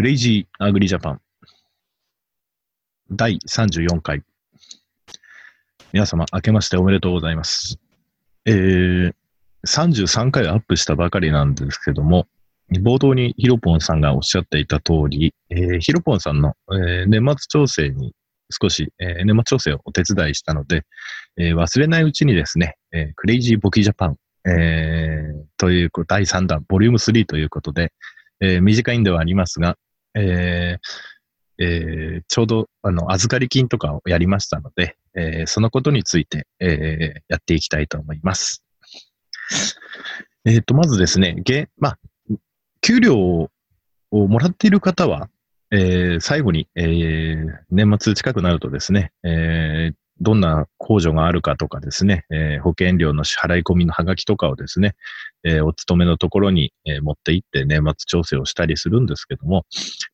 クレイジーアグリジャパン第34回。皆様、明けましておめでとうございます。えー、33回アップしたばかりなんですけども、冒頭にヒロポンさんがおっしゃっていた通り、えー、ヒロポンさんの、えー、年末調整に少し、えー、年末調整をお手伝いしたので、えー、忘れないうちにですね、えー、クレイジーボキジャパン、えー、という第3弾、ボリューム3ということで、えー、短いんではありますが、えーえー、ちょうどあの預かり金とかをやりましたので、えー、そのことについて、えー、やっていきたいと思います。えっ、ー、と、まずですね、げまあ、給料をもらっている方は、えー、最後に、えー、年末近くなるとですね、えー、どんな控除があるかとかですね、えー、保険料の支払い込みのハガキとかをですね、えー、お勤めのところに、えー、持って行って年末調整をしたりするんですけども、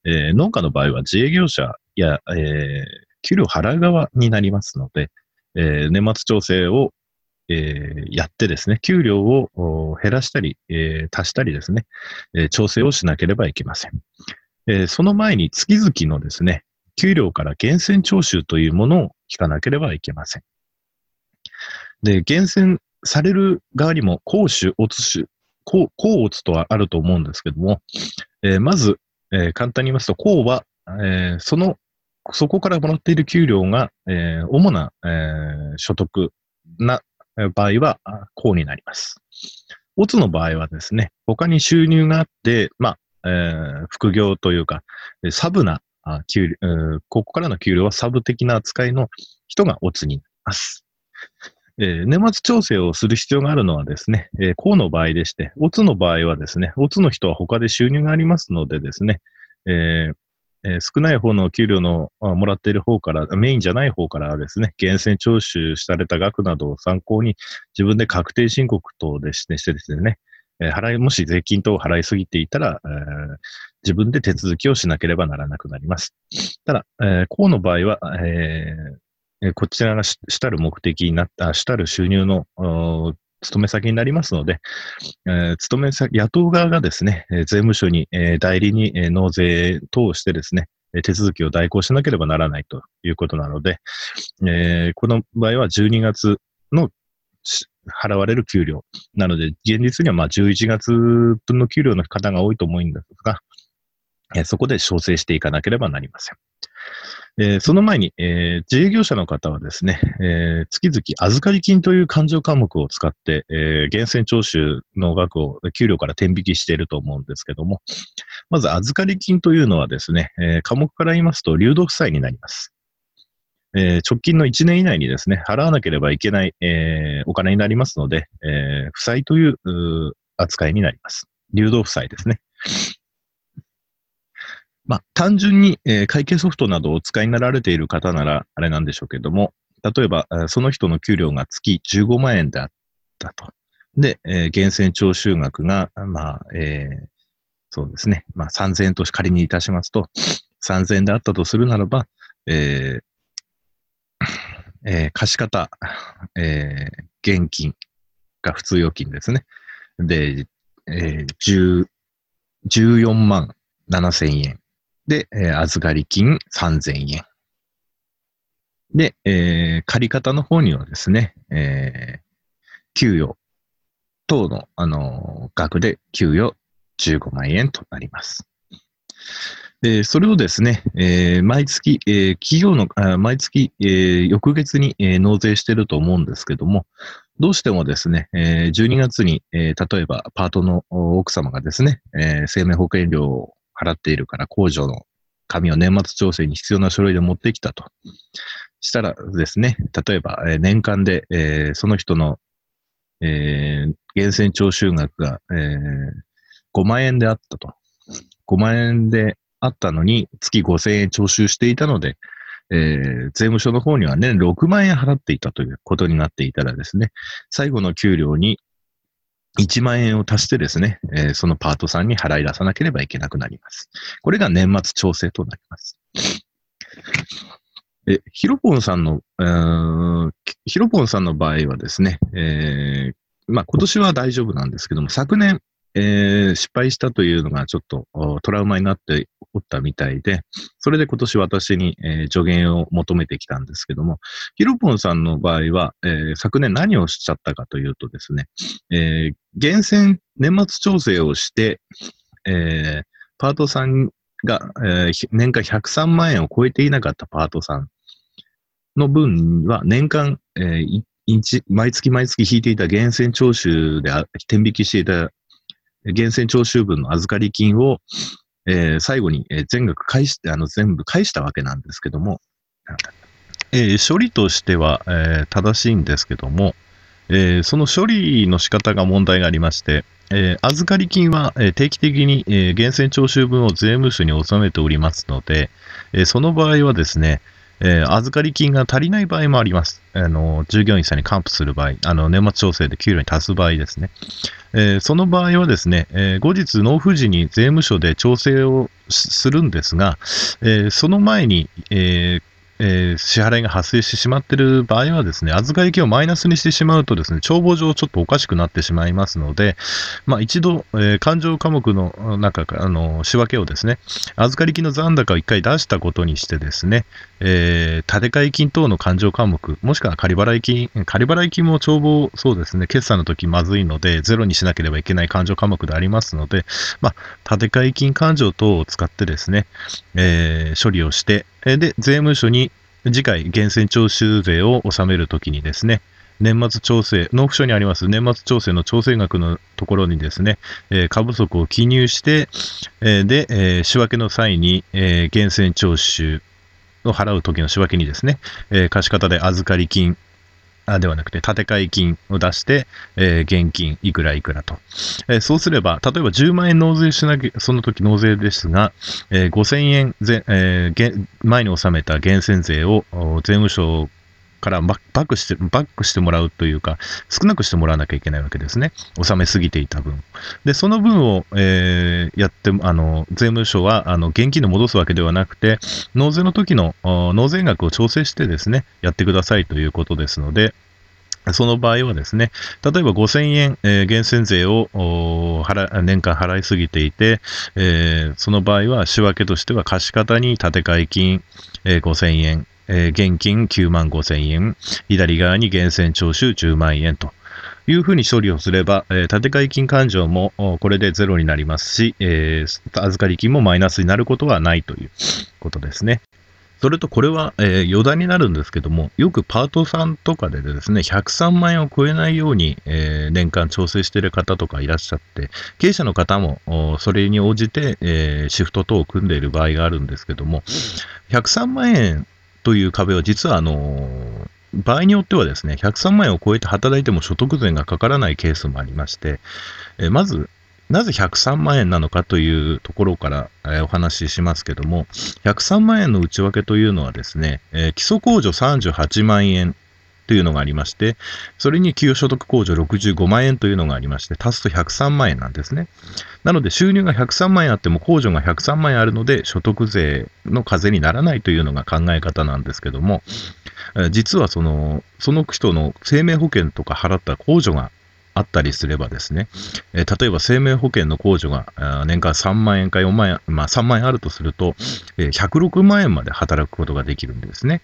えー、農家の場合は自営業者や、えー、給料払う側になりますので、えー、年末調整を、えー、やってですね、給料を減らしたり、えー、足したりですね、えー、調整をしなければいけません。えー、その前に月々のですね、給料から源泉徴収というものを引かなければいけません。で、源泉される側にも、公主、オツ主、公、公オツとはあると思うんですけども、えー、まず、えー、簡単に言いますと、公は、えー、その、そこからもらっている給料が、え、主な、え、所得な場合は、公になります。オツの場合はですね、他に収入があって、まあ、え、副業というか、サブなあ給料、ここからの給料はサブ的な扱いの人がオツになります。えー、年末調整をする必要があるのはですね、えー、この場合でして、オツの場合はですね、オツの人は他で収入がありますのでですね、えーえー、少ない方の給料のもらっている方から、メインじゃない方からですね、源泉徴収された額などを参考に自分で確定申告等でしてしてですね、えー、払い、もし税金等を払いすぎていたら、えー、自分で手続きをしなければならなくなります。ただ、えー、こうの場合は、えー、こちらが主たる目的になった、主たる収入の勤め先になりますので、えー、勤め先、野党側がですね、税務署に、えー、代理に、えー、納税等をしてですね、手続きを代行しなければならないということなので、えー、この場合は12月の払われる給料。なので、現実にはまあ11月分の給料の方が多いと思うんですが、えそこで調整していかなければなりません。えー、その前に、えー、自営業者の方はですね、えー、月々預かり金という勘定科目を使って、え、源泉徴収の額を給料から転引きしていると思うんですけども、まず預かり金というのはですね、え、科目から言いますと流動負債になります。えー、直近の1年以内にですね、払わなければいけない、えー、お金になりますので、えー、負債という扱いになります。流動負債ですね。まあ、単純に、えー、会計ソフトなどをお使いになられている方なら、あれなんでしょうけども、例えば、その人の給料が月15万円であったと。で、えー、源泉徴収額が、まあ、えー、そうですね。まあ、3000円と仮にいたしますと、3000円であったとするならば、えー、えー、貸方、えー、現金が普通預金ですね。で、えー、14万7千円。で、えー、預かり金3000円。で、えー、借方の方にはですね、えー、給与等の、あのー、額で給与15万円となります。で、それをですね、えー、毎月、えー、企業の、あ毎月、えー、翌月に、えー、納税してると思うんですけども、どうしてもですね、えー、12月に、えー、例えばパートの奥様がですね、えー、生命保険料を払っているから控除の紙を年末調整に必要な書類で持ってきたと。したらですね、例えば、えー、年間で、えー、その人の、えー、源泉徴収額が、えー、5万円であったと。5万円であったのに、月5000円徴収していたので、えー、税務署の方には年6万円払っていたということになっていたらですね、最後の給料に1万円を足してですね、えー、そのパートさんに払い出さなければいけなくなります。これが年末調整となります。え、ヒロポンさんの、えー、ヒロポンさんの場合はですね、えー、まあ今年は大丈夫なんですけども、昨年、えー、失敗したというのがちょっとトラウマになっておったみたいで、それで今年私に、えー、助言を求めてきたんですけども、ヒロポンさんの場合は、えー、昨年何をしちゃったかというとですね、えー、厳選年末調整をして、えー、パートさんが、えー、年間103万円を超えていなかったパートさんの分は年間、えー、毎月毎月引いていた源泉徴収で転引きしていた源泉徴収分の預かり金を、えー、最後に、え全額返して、あの、全部返したわけなんですけども、えー、処理としては、えー、正しいんですけども、えー、その処理の仕方が問題がありまして、えー、預かり金は、えー、定期的に、えー、源泉徴収分を税務署に納めておりますので、えー、その場合はですね、えー、預かり金が足りない場合もあります。あの、従業員さんに還付する場合、あの、年末調整で給料に足す場合ですね。えー、その場合はですね、えー、後日納付時に税務署で調整をするんですが、えその前に、えーえー、支払いが発生してしまっている場合はですね、預かり金をマイナスにしてしまうとですね、帳簿上ちょっとおかしくなってしまいますので、まあ、一度、えー、勘定科目の中か、あの、仕分けをですね、預かり金の残高を一回出したことにしてですね、えー、建て替え金等の勘定科目、もしくは仮払い金、仮払い金も帳簿、そうですね、決算の時まずいので、ゼロにしなければいけない勘定科目でありますので、まあ、建て替え金勘定等を使ってですね、えー、処理をして、で、税務署に次回、源泉徴収税を納めるときにですね、年末調整、納付書にあります年末調整の調整額のところにですね、えー、過不足を記入して、えー、で、えー、仕分けの際に、え源泉徴収を払うときの仕分けにですね、え貸方で預かり金、あではなくて、建て替え金を出して、えー、現金いくらいくらと。えー、そうすれば、例えば10万円納税しなきゃ、その時納税ですが、えー、5000円ぜ、えー、前に納めた源泉税を税務署からバックして、バックしてもらうというか、少なくしてもらわなきゃいけないわけですね。納めすぎていた分。で、その分を、えー、やって、あの、税務署は、あの、現金で戻すわけではなくて、納税の時の納税額を調整してですね、やってくださいということですので、その場合はですね、例えば5000円、えー、源泉税を払年間払いすぎていて、えー、その場合は仕分けとしては貸方に建て替え金、えー、5000円、えー、現金9万5千円、左側に源泉徴収10万円と。いうふうに処理をすれば、えー、建て替え金勘定もこれでゼロになりますし、えー、預かり金もマイナスになることはないということですね。それとこれは、えー、余談になるんですけども、よくパートさんとかでですね、103万円を超えないように、えー、年間調整している方とかいらっしゃって、経営者の方もそれに応じて、えー、シフト等を組んでいる場合があるんですけども、103万円という壁は実はあの場合によってはですね、103万円を超えて働いても所得税がかからないケースもありまして、えまず、なぜ103万円なのかというところから、えお話ししますけども、103万円の内訳というのはですね、え基礎控除38万円というのがありまして、それに給与所得控除65万円というのがありまして、足すと103万円なんですね。なので収入が103万円あっても控除が103万円あるので所得税の課税にならないというのが考え方なんですけども、実はその、その人の生命保険とか払った控除があったりすればですね、え例えば生命保険の控除が年間3万円か4万円、まあ3万円あるとすると、え106万円まで働くことができるんですね。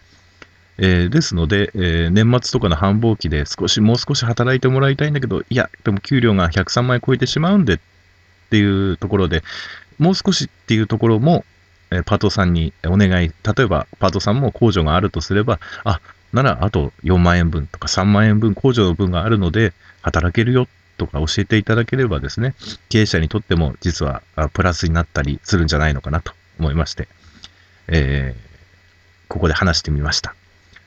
えー、ですので、えー、年末とかの繁忙期で少し、もう少し働いてもらいたいんだけど、いや、でも給料が103万円超えてしまうんでっていうところで、もう少しっていうところも、えー、パートさんにお願い、例えばパートさんも控除があるとすれば、あ、ならあと4万円分とか3万円分控除の分があるので、働けるよとか教えていただければですね、経営者にとっても実はプラスになったりするんじゃないのかなと思いまして、えー、ここで話してみました。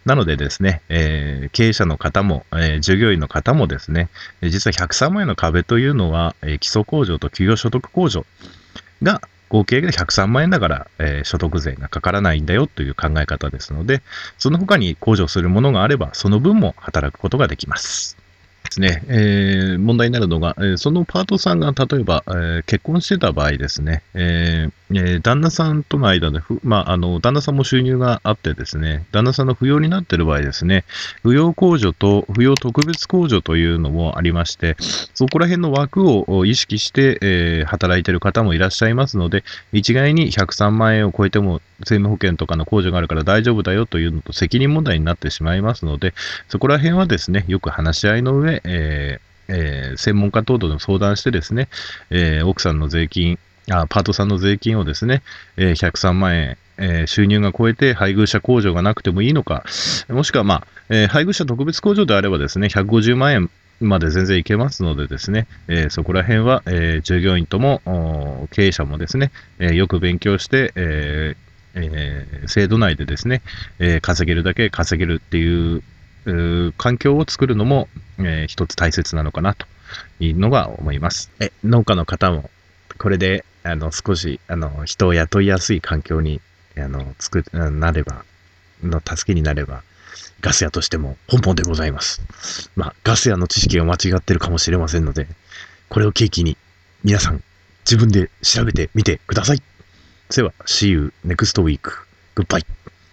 なのでですね、えー、経営者の方も、えー、従業員の方もですね、実は103万円の壁というのは、えー、基礎控除と給与所得控除が合計で103万円だから、えー、所得税がかからないんだよという考え方ですので、その他に控除するものがあれば、その分も働くことができます。ですね、えー、問題になるのが、えー、そのパートさんが例えば、えー、結婚してた場合ですね、えー、旦那さんとの間で、まあ、あの、旦那さんも収入があってですね、旦那さんの扶養になっている場合ですね、扶養控除と扶養特別控除というのもありまして、そこら辺の枠を意識して、え、働いている方もいらっしゃいますので、一概に103万円を超えても生命保険とかの控除があるから大丈夫だよというのと責任問題になってしまいますので、そこら辺はですね、よく話し合いの上、えーえー、専門家等々で相談してですね、えー、奥さんの税金、あパートさんの税金をですね、えー、103万円、えー、収入が超えて配偶者控除がなくてもいいのか、もしくは、まあえー、配偶者特別控除であればですね、150万円まで全然いけますのでですね、えー、そこら辺は、えー、従業員とも経営者もですね、えー、よく勉強して、ええー、制度内でですね、えー、稼げるだけ稼げるっていう環境を作るのも、えー、一つ大切なのかなというのが思います。え農家の方もこれであの少しあの人を雇いやすい環境にあの作なればの助けになればガス屋としても本望でございます。まあ、ガス屋の知識が間違ってるかもしれませんので、これを契機に皆さん自分で調べてみてください。では、See you next week. Goodbye.